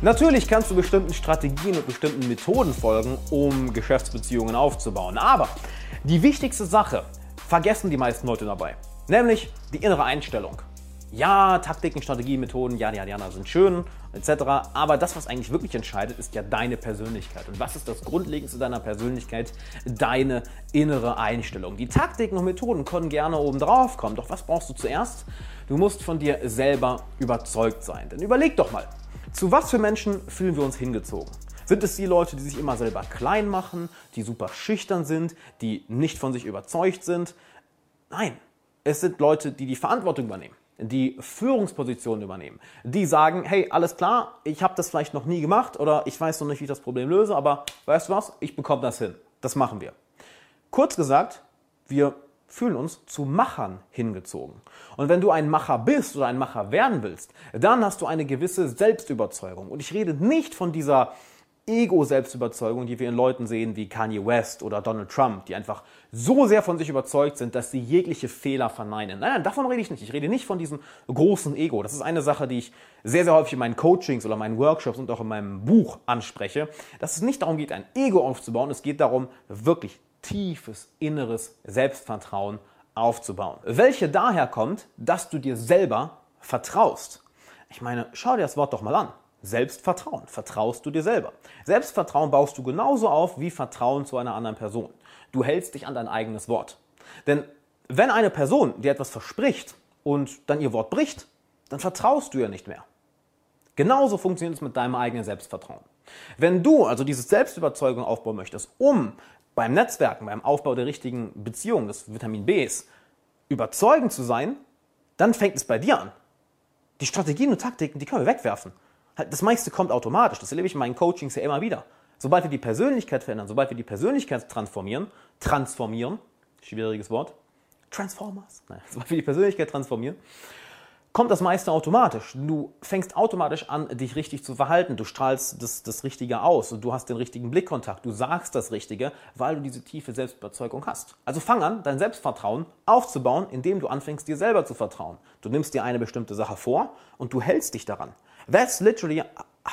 Natürlich kannst du bestimmten Strategien und bestimmten Methoden folgen, um Geschäftsbeziehungen aufzubauen. Aber die wichtigste Sache vergessen die meisten Leute dabei, nämlich die innere Einstellung. Ja, Taktiken, Strategien, Methoden, ja, ja, ja, sind schön, etc. Aber das, was eigentlich wirklich entscheidet, ist ja deine Persönlichkeit. Und was ist das Grundlegendste deiner Persönlichkeit? Deine innere Einstellung. Die Taktiken und Methoden können gerne oben drauf kommen. Doch was brauchst du zuerst? Du musst von dir selber überzeugt sein. Denn überleg doch mal, zu was für Menschen fühlen wir uns hingezogen? Sind es die Leute, die sich immer selber klein machen, die super schüchtern sind, die nicht von sich überzeugt sind? Nein, es sind Leute, die die Verantwortung übernehmen, die Führungspositionen übernehmen, die sagen, hey, alles klar, ich habe das vielleicht noch nie gemacht oder ich weiß noch nicht, wie ich das Problem löse, aber weißt du was, ich bekomme das hin. Das machen wir. Kurz gesagt, wir fühlen uns zu Machern hingezogen. Und wenn du ein Macher bist oder ein Macher werden willst, dann hast du eine gewisse Selbstüberzeugung. Und ich rede nicht von dieser Ego-Selbstüberzeugung, die wir in Leuten sehen wie Kanye West oder Donald Trump, die einfach so sehr von sich überzeugt sind, dass sie jegliche Fehler verneinen. Nein, nein, davon rede ich nicht. Ich rede nicht von diesem großen Ego. Das ist eine Sache, die ich sehr, sehr häufig in meinen Coachings oder meinen Workshops und auch in meinem Buch anspreche, dass es nicht darum geht, ein Ego aufzubauen. Es geht darum, wirklich tiefes inneres Selbstvertrauen aufzubauen. Welche daher kommt, dass du dir selber vertraust. Ich meine, schau dir das Wort doch mal an. Selbstvertrauen. Vertraust du dir selber. Selbstvertrauen baust du genauso auf wie Vertrauen zu einer anderen Person. Du hältst dich an dein eigenes Wort. Denn wenn eine Person dir etwas verspricht und dann ihr Wort bricht, dann vertraust du ihr nicht mehr. Genauso funktioniert es mit deinem eigenen Selbstvertrauen. Wenn du also diese Selbstüberzeugung aufbauen möchtest, um beim Netzwerken, beim Aufbau der richtigen Beziehung, des Vitamin Bs, überzeugend zu sein, dann fängt es bei dir an. Die Strategien und Taktiken, die können wir wegwerfen. Das meiste kommt automatisch. Das erlebe ich in meinen Coachings ja immer wieder. Sobald wir die Persönlichkeit verändern, sobald wir die Persönlichkeit transformieren, transformieren, schwieriges Wort, Transformers, nein, sobald wir die Persönlichkeit transformieren, kommt das meiste automatisch. Du fängst automatisch an, dich richtig zu verhalten. Du strahlst das, das Richtige aus und du hast den richtigen Blickkontakt. Du sagst das Richtige, weil du diese tiefe Selbstüberzeugung hast. Also fang an, dein Selbstvertrauen aufzubauen, indem du anfängst, dir selber zu vertrauen. Du nimmst dir eine bestimmte Sache vor und du hältst dich daran. That's literally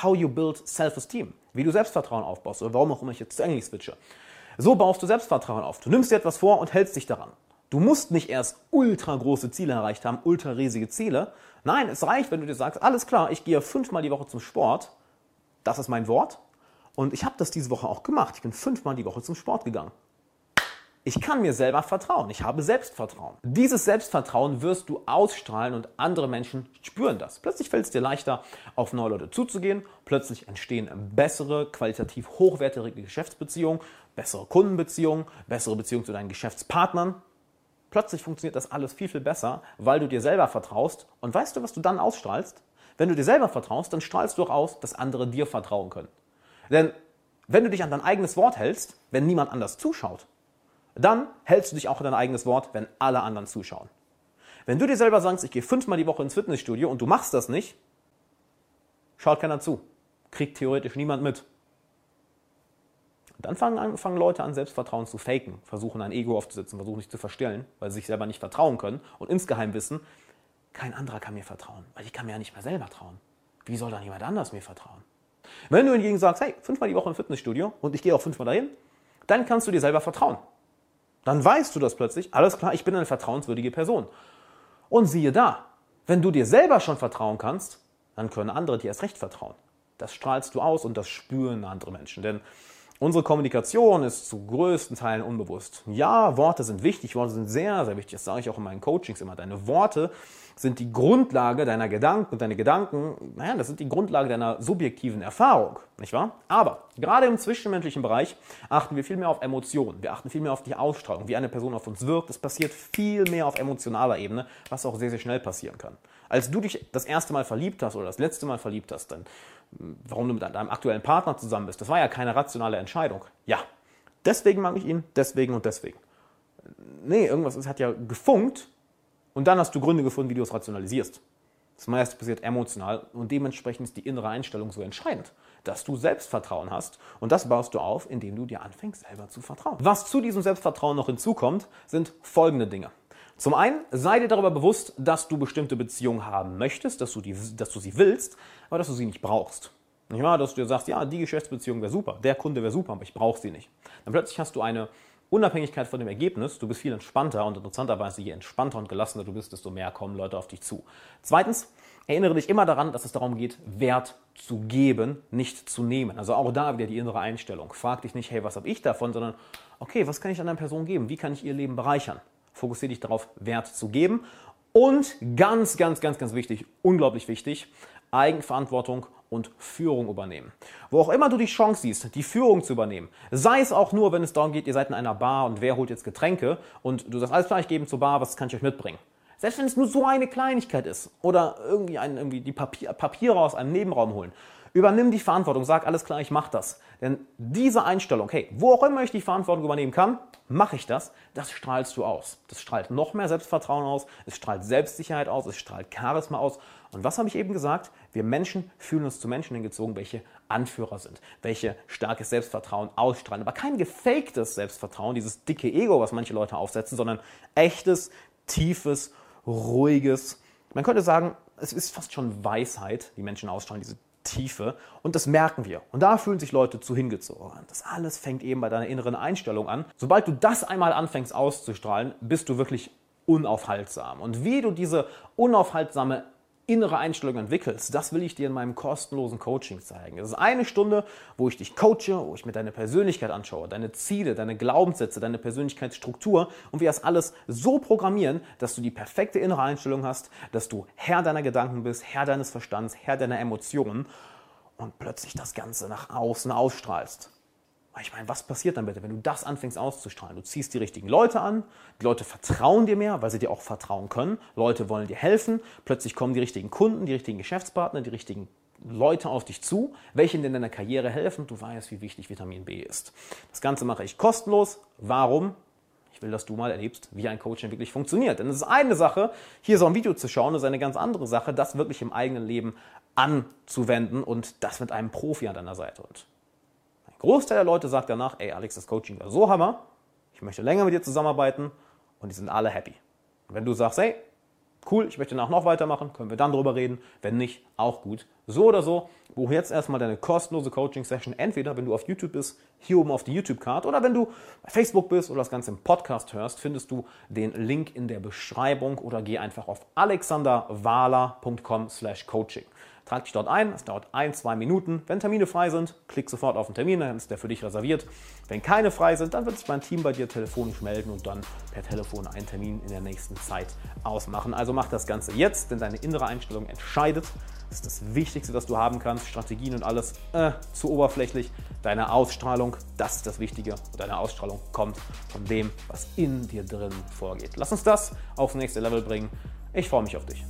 how you build self-esteem. Wie du Selbstvertrauen aufbaust oder warum auch immer ich jetzt zu Englisch switche. So baust du Selbstvertrauen auf. Du nimmst dir etwas vor und hältst dich daran. Du musst nicht erst ultra große Ziele erreicht haben, ultra riesige Ziele. Nein, es reicht, wenn du dir sagst, alles klar, ich gehe fünfmal die Woche zum Sport. Das ist mein Wort. Und ich habe das diese Woche auch gemacht. Ich bin fünfmal die Woche zum Sport gegangen. Ich kann mir selber vertrauen. Ich habe Selbstvertrauen. Dieses Selbstvertrauen wirst du ausstrahlen und andere Menschen spüren das. Plötzlich fällt es dir leichter, auf neue Leute zuzugehen. Plötzlich entstehen bessere, qualitativ hochwertige Geschäftsbeziehungen, bessere Kundenbeziehungen, bessere Beziehungen zu deinen Geschäftspartnern. Plötzlich funktioniert das alles viel, viel besser, weil du dir selber vertraust. Und weißt du, was du dann ausstrahlst? Wenn du dir selber vertraust, dann strahlst du auch aus, dass andere dir vertrauen können. Denn wenn du dich an dein eigenes Wort hältst, wenn niemand anders zuschaut, dann hältst du dich auch an dein eigenes Wort, wenn alle anderen zuschauen. Wenn du dir selber sagst, ich gehe fünfmal die Woche ins Fitnessstudio und du machst das nicht, schaut keiner zu. Kriegt theoretisch niemand mit. Dann fangen, fangen Leute an, Selbstvertrauen zu faken, versuchen ein Ego aufzusetzen, versuchen sich zu verstellen, weil sie sich selber nicht vertrauen können und insgeheim wissen, kein anderer kann mir vertrauen, weil ich kann mir ja nicht mehr selber trauen. Wie soll dann jemand anders mir vertrauen? Wenn du hingegen sagst, hey, fünfmal die Woche im Fitnessstudio und ich gehe auch fünfmal dahin, dann kannst du dir selber vertrauen. Dann weißt du das plötzlich, alles klar, ich bin eine vertrauenswürdige Person. Und siehe da, wenn du dir selber schon vertrauen kannst, dann können andere dir erst recht vertrauen. Das strahlst du aus und das spüren andere Menschen. Denn Unsere Kommunikation ist zu größten Teilen unbewusst. Ja, Worte sind wichtig, Worte sind sehr, sehr wichtig. Das sage ich auch in meinen Coachings immer. Deine Worte sind die Grundlage deiner Gedanken und deine Gedanken, naja, das sind die Grundlage deiner subjektiven Erfahrung, nicht wahr? Aber gerade im zwischenmenschlichen Bereich achten wir viel mehr auf Emotionen. Wir achten viel mehr auf die Ausstrahlung, wie eine Person auf uns wirkt. Es passiert viel mehr auf emotionaler Ebene, was auch sehr, sehr schnell passieren kann. Als du dich das erste Mal verliebt hast oder das letzte Mal verliebt hast, dann warum du mit deinem aktuellen Partner zusammen bist, das war ja keine rationale Entscheidung. Ja, deswegen mag ich ihn, deswegen und deswegen. Nee, irgendwas ist, hat ja gefunkt und dann hast du Gründe gefunden, wie du es rationalisierst. Das meiste passiert emotional und dementsprechend ist die innere Einstellung so entscheidend, dass du Selbstvertrauen hast und das baust du auf, indem du dir anfängst, selber zu vertrauen. Was zu diesem Selbstvertrauen noch hinzukommt, sind folgende Dinge. Zum einen, sei dir darüber bewusst, dass du bestimmte Beziehungen haben möchtest, dass du, die, dass du sie willst, aber dass du sie nicht brauchst. Nicht wahr? Dass du dir sagst, ja, die Geschäftsbeziehung wäre super, der Kunde wäre super, aber ich brauche sie nicht. Dann plötzlich hast du eine Unabhängigkeit von dem Ergebnis, du bist viel entspannter und interessanterweise, je entspannter und gelassener du bist, desto mehr kommen Leute auf dich zu. Zweitens, erinnere dich immer daran, dass es darum geht, Wert zu geben, nicht zu nehmen. Also auch da wieder die innere Einstellung. Frag dich nicht, hey, was habe ich davon, sondern, okay, was kann ich einer Person geben? Wie kann ich ihr Leben bereichern? Fokussiere dich darauf, Wert zu geben. Und ganz, ganz, ganz, ganz wichtig, unglaublich wichtig, Eigenverantwortung und Führung übernehmen. Wo auch immer du die Chance siehst, die Führung zu übernehmen, sei es auch nur, wenn es darum geht, ihr seid in einer Bar und wer holt jetzt Getränke und du sagst, alles klar, ich gebe zur Bar, was kann ich euch mitbringen? Selbst wenn es nur so eine Kleinigkeit ist oder irgendwie, ein, irgendwie die Papier, Papiere aus einem Nebenraum holen. Übernimm die Verantwortung, sag alles klar, ich mache das. Denn diese Einstellung, hey, wo auch immer ich die Verantwortung übernehmen kann, mache ich das, das strahlst du aus. Das strahlt noch mehr Selbstvertrauen aus, es strahlt Selbstsicherheit aus, es strahlt Charisma aus. Und was habe ich eben gesagt? Wir Menschen fühlen uns zu Menschen hingezogen, welche Anführer sind, welche starkes Selbstvertrauen ausstrahlen. Aber kein gefaktes Selbstvertrauen, dieses dicke Ego, was manche Leute aufsetzen, sondern echtes, tiefes, ruhiges. Man könnte sagen, es ist fast schon Weisheit, die Menschen ausstrahlen, diese Tiefe. Und das merken wir. Und da fühlen sich Leute zu hingezogen. Das alles fängt eben bei deiner inneren Einstellung an. Sobald du das einmal anfängst auszustrahlen, bist du wirklich unaufhaltsam. Und wie du diese unaufhaltsame innere Einstellung entwickelst, das will ich dir in meinem kostenlosen Coaching zeigen. Es ist eine Stunde, wo ich dich coache, wo ich mir deine Persönlichkeit anschaue, deine Ziele, deine Glaubenssätze, deine Persönlichkeitsstruktur und wir das alles so programmieren, dass du die perfekte innere Einstellung hast, dass du Herr deiner Gedanken bist, Herr deines Verstands, Herr deiner Emotionen und plötzlich das Ganze nach außen ausstrahlst. Ich meine, was passiert dann bitte, wenn du das anfängst auszustrahlen? Du ziehst die richtigen Leute an, die Leute vertrauen dir mehr, weil sie dir auch vertrauen können. Leute wollen dir helfen, plötzlich kommen die richtigen Kunden, die richtigen Geschäftspartner, die richtigen Leute auf dich zu, welche in deiner Karriere helfen. Du weißt, wie wichtig Vitamin B ist. Das Ganze mache ich kostenlos. Warum? Ich will, dass du mal erlebst, wie ein Coaching wirklich funktioniert. Denn es ist eine Sache, hier so ein Video zu schauen, es ist eine ganz andere Sache, das wirklich im eigenen Leben anzuwenden und das mit einem Profi an deiner Seite. Und Großteil der Leute sagt danach, ey Alex, das Coaching war so hammer, ich möchte länger mit dir zusammenarbeiten und die sind alle happy. Und wenn du sagst, hey, cool, ich möchte danach noch weitermachen, können wir dann drüber reden. Wenn nicht, auch gut. So oder so, buche jetzt erstmal deine kostenlose Coaching-Session. Entweder, wenn du auf YouTube bist, hier oben auf die YouTube-Card oder wenn du bei Facebook bist oder das Ganze im Podcast hörst, findest du den Link in der Beschreibung oder geh einfach auf alexanderwahler.com slash coaching. Trag dich dort ein, es dauert ein, zwei Minuten. Wenn Termine frei sind, klick sofort auf den Termin, dann ist der für dich reserviert. Wenn keine frei sind, dann wird sich mein Team bei dir telefonisch melden und dann per Telefon einen Termin in der nächsten Zeit ausmachen. Also mach das Ganze jetzt, denn deine innere Einstellung entscheidet. Das ist das Wichtigste, was du haben kannst. Strategien und alles äh, zu oberflächlich. Deine Ausstrahlung, das ist das Wichtige. Und deine Ausstrahlung kommt von dem, was in dir drin vorgeht. Lass uns das aufs nächste Level bringen. Ich freue mich auf dich.